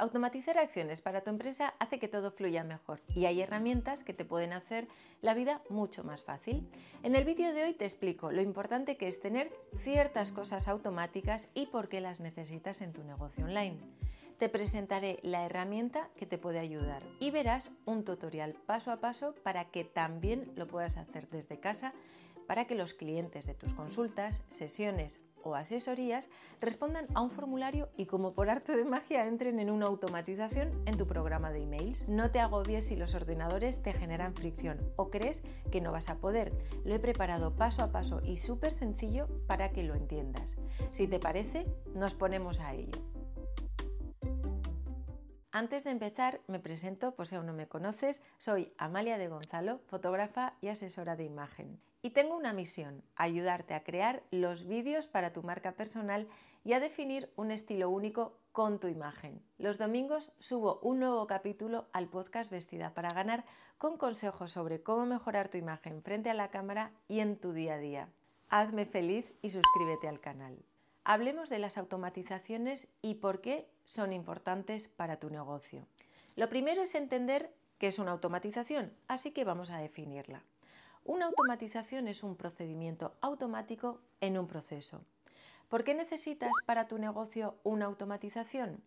Automatizar acciones para tu empresa hace que todo fluya mejor y hay herramientas que te pueden hacer la vida mucho más fácil. En el vídeo de hoy te explico lo importante que es tener ciertas cosas automáticas y por qué las necesitas en tu negocio online. Te presentaré la herramienta que te puede ayudar y verás un tutorial paso a paso para que también lo puedas hacer desde casa para que los clientes de tus consultas, sesiones o asesorías respondan a un formulario y como por arte de magia entren en una automatización en tu programa de emails. No te agobies si los ordenadores te generan fricción o crees que no vas a poder. Lo he preparado paso a paso y súper sencillo para que lo entiendas. Si te parece, nos ponemos a ello. Antes de empezar, me presento por si aún no me conoces, soy Amalia de Gonzalo, fotógrafa y asesora de imagen. Y tengo una misión, ayudarte a crear los vídeos para tu marca personal y a definir un estilo único con tu imagen. Los domingos subo un nuevo capítulo al podcast Vestida para ganar con consejos sobre cómo mejorar tu imagen frente a la cámara y en tu día a día. Hazme feliz y suscríbete al canal. Hablemos de las automatizaciones y por qué son importantes para tu negocio. Lo primero es entender qué es una automatización, así que vamos a definirla. Una automatización es un procedimiento automático en un proceso. ¿Por qué necesitas para tu negocio una automatización?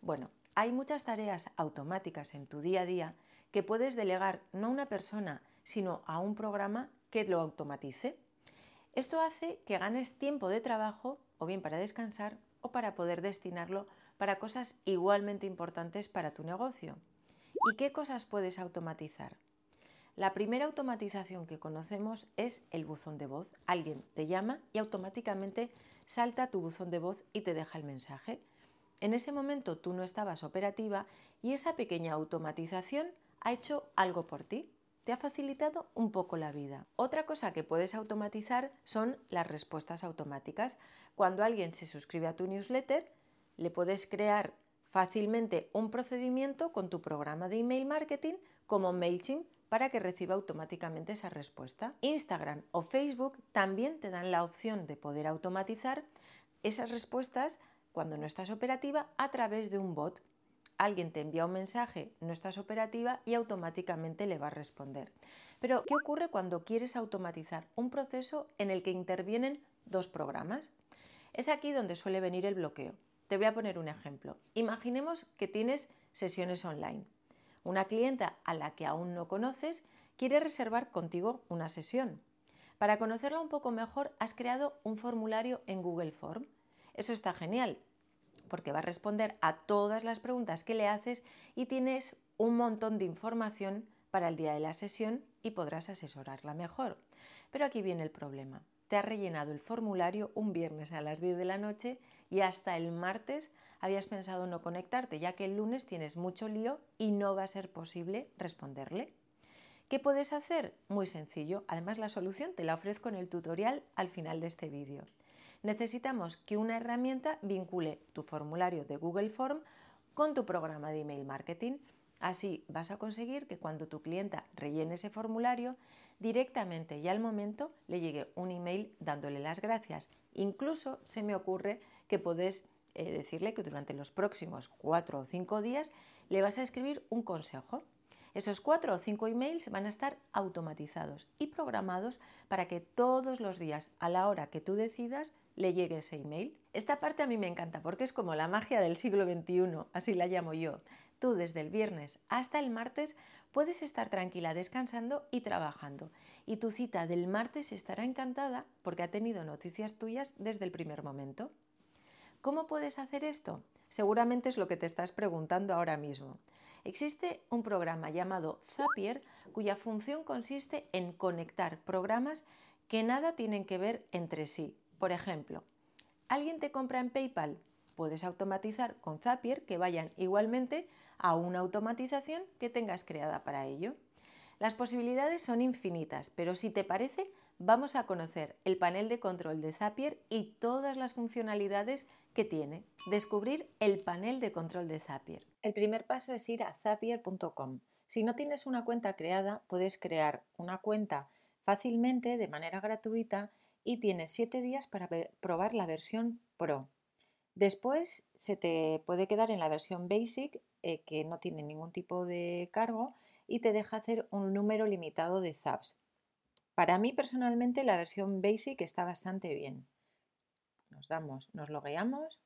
Bueno, hay muchas tareas automáticas en tu día a día que puedes delegar no a una persona, sino a un programa que lo automatice. Esto hace que ganes tiempo de trabajo o bien para descansar o para poder destinarlo para cosas igualmente importantes para tu negocio. ¿Y qué cosas puedes automatizar? La primera automatización que conocemos es el buzón de voz. Alguien te llama y automáticamente salta tu buzón de voz y te deja el mensaje. En ese momento tú no estabas operativa y esa pequeña automatización ha hecho algo por ti te ha facilitado un poco la vida. Otra cosa que puedes automatizar son las respuestas automáticas. Cuando alguien se suscribe a tu newsletter, le puedes crear fácilmente un procedimiento con tu programa de email marketing como MailChimp para que reciba automáticamente esa respuesta. Instagram o Facebook también te dan la opción de poder automatizar esas respuestas cuando no estás operativa a través de un bot alguien te envía un mensaje, no estás operativa y automáticamente le va a responder. Pero, ¿qué ocurre cuando quieres automatizar un proceso en el que intervienen dos programas? Es aquí donde suele venir el bloqueo. Te voy a poner un ejemplo. Imaginemos que tienes sesiones online. Una clienta a la que aún no conoces quiere reservar contigo una sesión. Para conocerla un poco mejor, has creado un formulario en Google Form. Eso está genial, porque va a responder a todas las preguntas que le haces y tienes un montón de información para el día de la sesión y podrás asesorarla mejor. Pero aquí viene el problema. Te has rellenado el formulario un viernes a las 10 de la noche y hasta el martes habías pensado no conectarte, ya que el lunes tienes mucho lío y no va a ser posible responderle. ¿Qué puedes hacer? Muy sencillo. Además, la solución te la ofrezco en el tutorial al final de este vídeo necesitamos que una herramienta vincule tu formulario de Google Form con tu programa de email marketing. Así vas a conseguir que cuando tu clienta rellene ese formulario, directamente y al momento le llegue un email dándole las gracias. Incluso se me ocurre que puedes eh, decirle que durante los próximos cuatro o cinco días le vas a escribir un consejo. Esos cuatro o cinco emails van a estar automatizados y programados para que todos los días, a la hora que tú decidas, le llegue ese email. Esta parte a mí me encanta porque es como la magia del siglo XXI, así la llamo yo. Tú desde el viernes hasta el martes puedes estar tranquila descansando y trabajando. Y tu cita del martes estará encantada porque ha tenido noticias tuyas desde el primer momento. ¿Cómo puedes hacer esto? Seguramente es lo que te estás preguntando ahora mismo. Existe un programa llamado Zapier cuya función consiste en conectar programas que nada tienen que ver entre sí, por ejemplo, alguien te compra en PayPal, puedes automatizar con Zapier que vayan igualmente a una automatización que tengas creada para ello. Las posibilidades son infinitas, pero si te parece, vamos a conocer el panel de control de Zapier y todas las funcionalidades que tiene. Descubrir el panel de control de Zapier. El primer paso es ir a zapier.com. Si no tienes una cuenta creada, puedes crear una cuenta fácilmente de manera gratuita y tienes 7 días para probar la versión Pro. Después se te puede quedar en la versión Basic, eh, que no tiene ningún tipo de cargo y te deja hacer un número limitado de zaps. Para mí personalmente la versión Basic está bastante bien. Nos damos, nos logueamos.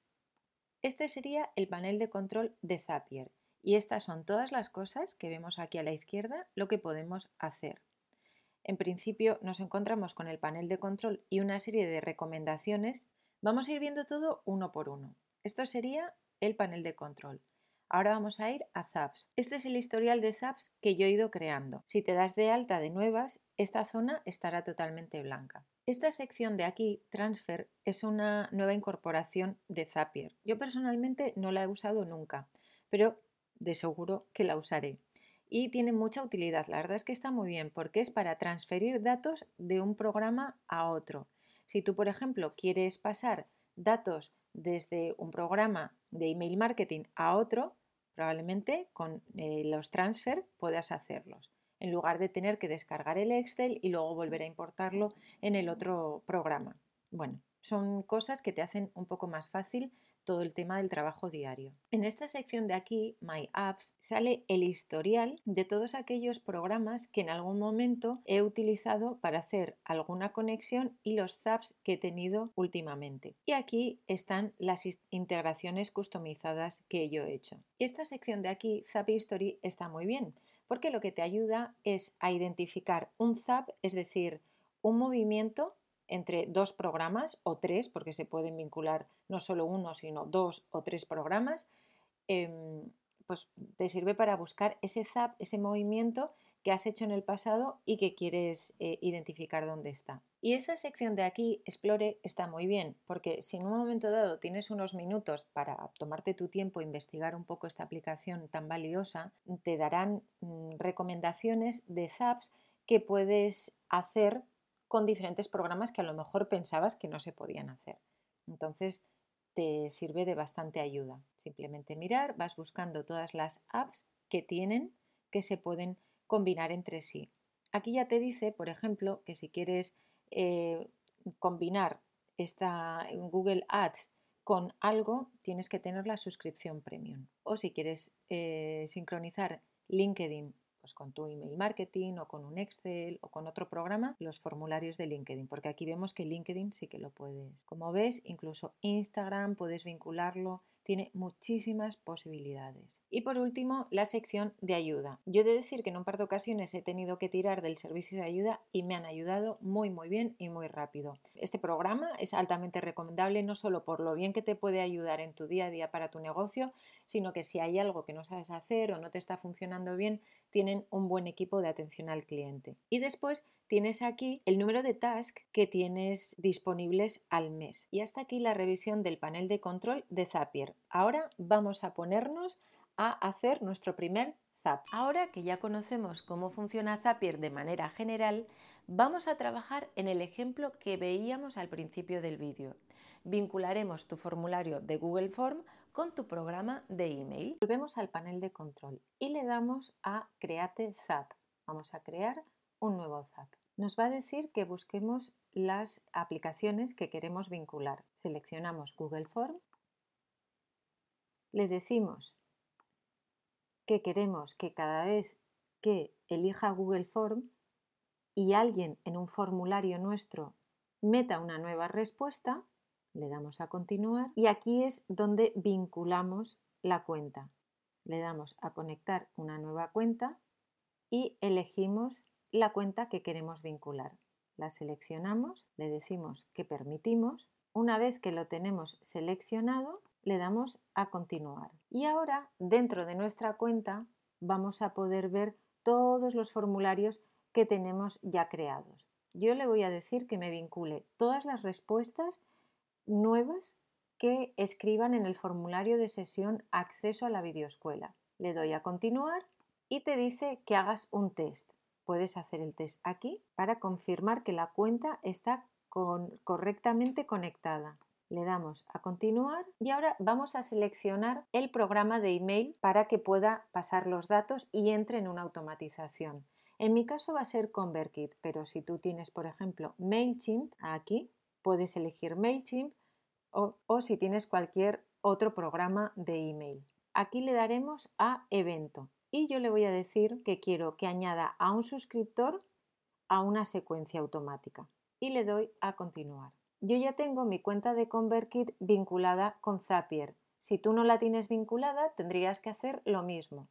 Este sería el panel de control de Zapier y estas son todas las cosas que vemos aquí a la izquierda lo que podemos hacer. En principio nos encontramos con el panel de control y una serie de recomendaciones. Vamos a ir viendo todo uno por uno. Esto sería el panel de control. Ahora vamos a ir a Zaps. Este es el historial de Zaps que yo he ido creando. Si te das de alta de nuevas, esta zona estará totalmente blanca. Esta sección de aquí, Transfer, es una nueva incorporación de Zapier. Yo personalmente no la he usado nunca, pero de seguro que la usaré. Y tiene mucha utilidad. La verdad es que está muy bien porque es para transferir datos de un programa a otro. Si tú, por ejemplo, quieres pasar datos desde un programa de email marketing a otro, probablemente con eh, los transfer puedas hacerlos, en lugar de tener que descargar el Excel y luego volver a importarlo en el otro programa. Bueno, son cosas que te hacen un poco más fácil todo el tema del trabajo diario. En esta sección de aquí, My Apps, sale el historial de todos aquellos programas que en algún momento he utilizado para hacer alguna conexión y los zaps que he tenido últimamente. Y aquí están las integraciones customizadas que yo he hecho. Esta sección de aquí, Zap History, está muy bien porque lo que te ayuda es a identificar un zap, es decir, un movimiento entre dos programas o tres, porque se pueden vincular no solo uno, sino dos o tres programas, em, pues te sirve para buscar ese zap, ese movimiento que has hecho en el pasado y que quieres eh, identificar dónde está. Y esa sección de aquí, Explore, está muy bien, porque si en un momento dado tienes unos minutos para tomarte tu tiempo e investigar un poco esta aplicación tan valiosa, te darán mm, recomendaciones de zaps que puedes hacer con diferentes programas que a lo mejor pensabas que no se podían hacer. Entonces, te sirve de bastante ayuda. Simplemente mirar, vas buscando todas las apps que tienen que se pueden combinar entre sí. Aquí ya te dice, por ejemplo, que si quieres eh, combinar esta Google Ads con algo, tienes que tener la suscripción premium. O si quieres eh, sincronizar LinkedIn pues, con tu email marketing o con un Excel o con otro programa, los formularios de LinkedIn, porque aquí vemos que LinkedIn sí que lo puedes. Como ves, incluso Instagram puedes vincularlo tiene muchísimas posibilidades. Y por último, la sección de ayuda. Yo he de decir que en un par de ocasiones he tenido que tirar del servicio de ayuda y me han ayudado muy muy bien y muy rápido. Este programa es altamente recomendable no solo por lo bien que te puede ayudar en tu día a día para tu negocio, sino que si hay algo que no sabes hacer o no te está funcionando bien, tienen un buen equipo de atención al cliente. Y después tienes aquí el número de tasks que tienes disponibles al mes. Y hasta aquí la revisión del panel de control de Zapier. Ahora vamos a ponernos a hacer nuestro primer Zap. Ahora que ya conocemos cómo funciona Zapier de manera general, vamos a trabajar en el ejemplo que veíamos al principio del vídeo. Vincularemos tu formulario de Google Form con tu programa de email. Volvemos al panel de control y le damos a Create Zap. Vamos a crear un nuevo Zap. Nos va a decir que busquemos las aplicaciones que queremos vincular. Seleccionamos Google Form. Le decimos que queremos que cada vez que elija Google Form y alguien en un formulario nuestro meta una nueva respuesta, le damos a continuar y aquí es donde vinculamos la cuenta. Le damos a conectar una nueva cuenta y elegimos la cuenta que queremos vincular. La seleccionamos, le decimos que permitimos. Una vez que lo tenemos seleccionado, le damos a continuar. Y ahora, dentro de nuestra cuenta, vamos a poder ver todos los formularios que tenemos ya creados. Yo le voy a decir que me vincule todas las respuestas nuevas que escriban en el formulario de sesión acceso a la videoescuela. Le doy a continuar y te dice que hagas un test puedes hacer el test aquí para confirmar que la cuenta está correctamente conectada. Le damos a continuar y ahora vamos a seleccionar el programa de email para que pueda pasar los datos y entre en una automatización. En mi caso va a ser ConvertKit, pero si tú tienes, por ejemplo, MailChimp, aquí puedes elegir MailChimp o, o si tienes cualquier otro programa de email. Aquí le daremos a evento y yo le voy a decir que quiero que añada a un suscriptor a una secuencia automática y le doy a continuar. Yo ya tengo mi cuenta de ConvertKit vinculada con Zapier. Si tú no la tienes vinculada, tendrías que hacer lo mismo.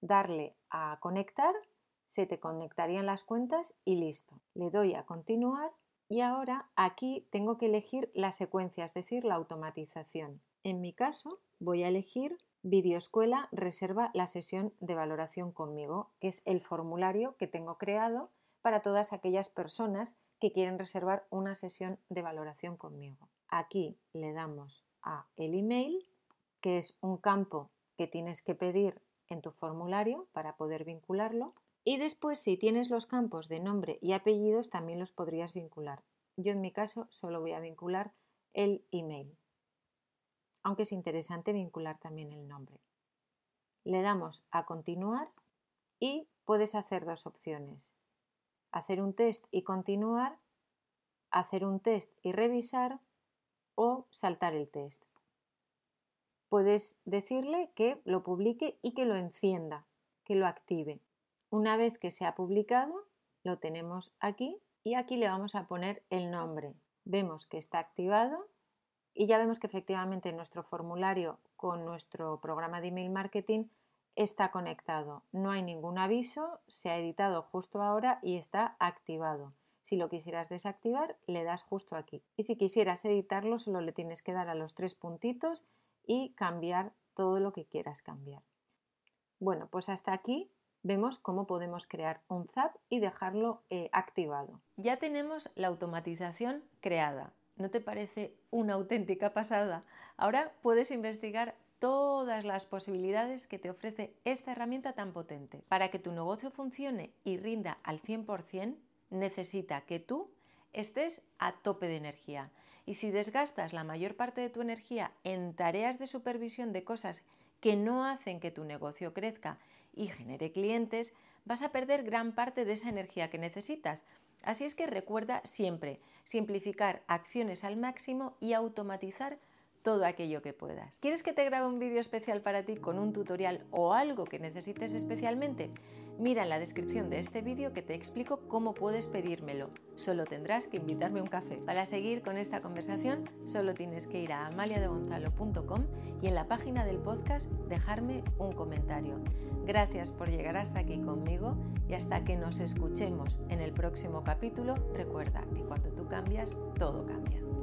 Darle a conectar, se te conectarían las cuentas y listo. Le doy a continuar y ahora aquí tengo que elegir la secuencia, es decir, la automatización. En mi caso, voy a elegir Videoescuela reserva la sesión de valoración conmigo, que es el formulario que tengo creado para todas aquellas personas que quieren reservar una sesión de valoración conmigo. Aquí le damos a el email, que es un campo que tienes que pedir en tu formulario para poder vincularlo. Y después, si tienes los campos de nombre y apellidos, también los podrías vincular. Yo en mi caso solo voy a vincular el email aunque es interesante vincular también el nombre. Le damos a continuar y puedes hacer dos opciones. Hacer un test y continuar, hacer un test y revisar o saltar el test. Puedes decirle que lo publique y que lo encienda, que lo active. Una vez que se ha publicado, lo tenemos aquí y aquí le vamos a poner el nombre. Vemos que está activado y ya vemos que efectivamente nuestro formulario con nuestro programa de email marketing está conectado. No hay ningún aviso, se ha editado justo ahora y está activado. Si lo quisieras desactivar, le das justo aquí. Y si quisieras editarlo, solo le tienes que dar a los tres puntitos y cambiar todo lo que quieras cambiar. Bueno, pues hasta aquí vemos cómo podemos crear un zap y dejarlo eh, activado. Ya tenemos la automatización creada. ¿No te parece una auténtica pasada? Ahora puedes investigar todas las posibilidades que te ofrece esta herramienta tan potente. Para que tu negocio funcione y rinda al 100%, necesita que tú estés a tope de energía. Y si desgastas la mayor parte de tu energía en tareas de supervisión de cosas que no hacen que tu negocio crezca y genere clientes, vas a perder gran parte de esa energía que necesitas. Así es que recuerda siempre simplificar acciones al máximo y automatizar todo aquello que puedas. ¿Quieres que te grabe un vídeo especial para ti con un tutorial o algo que necesites especialmente? Mira en la descripción de este vídeo que te explico cómo puedes pedírmelo. Solo tendrás que invitarme un café. Para seguir con esta conversación solo tienes que ir a amaliadegonzalo.com y en la página del podcast dejarme un comentario. Gracias por llegar hasta aquí conmigo y hasta que nos escuchemos en el próximo capítulo, recuerda que cuando tú cambias, todo cambia.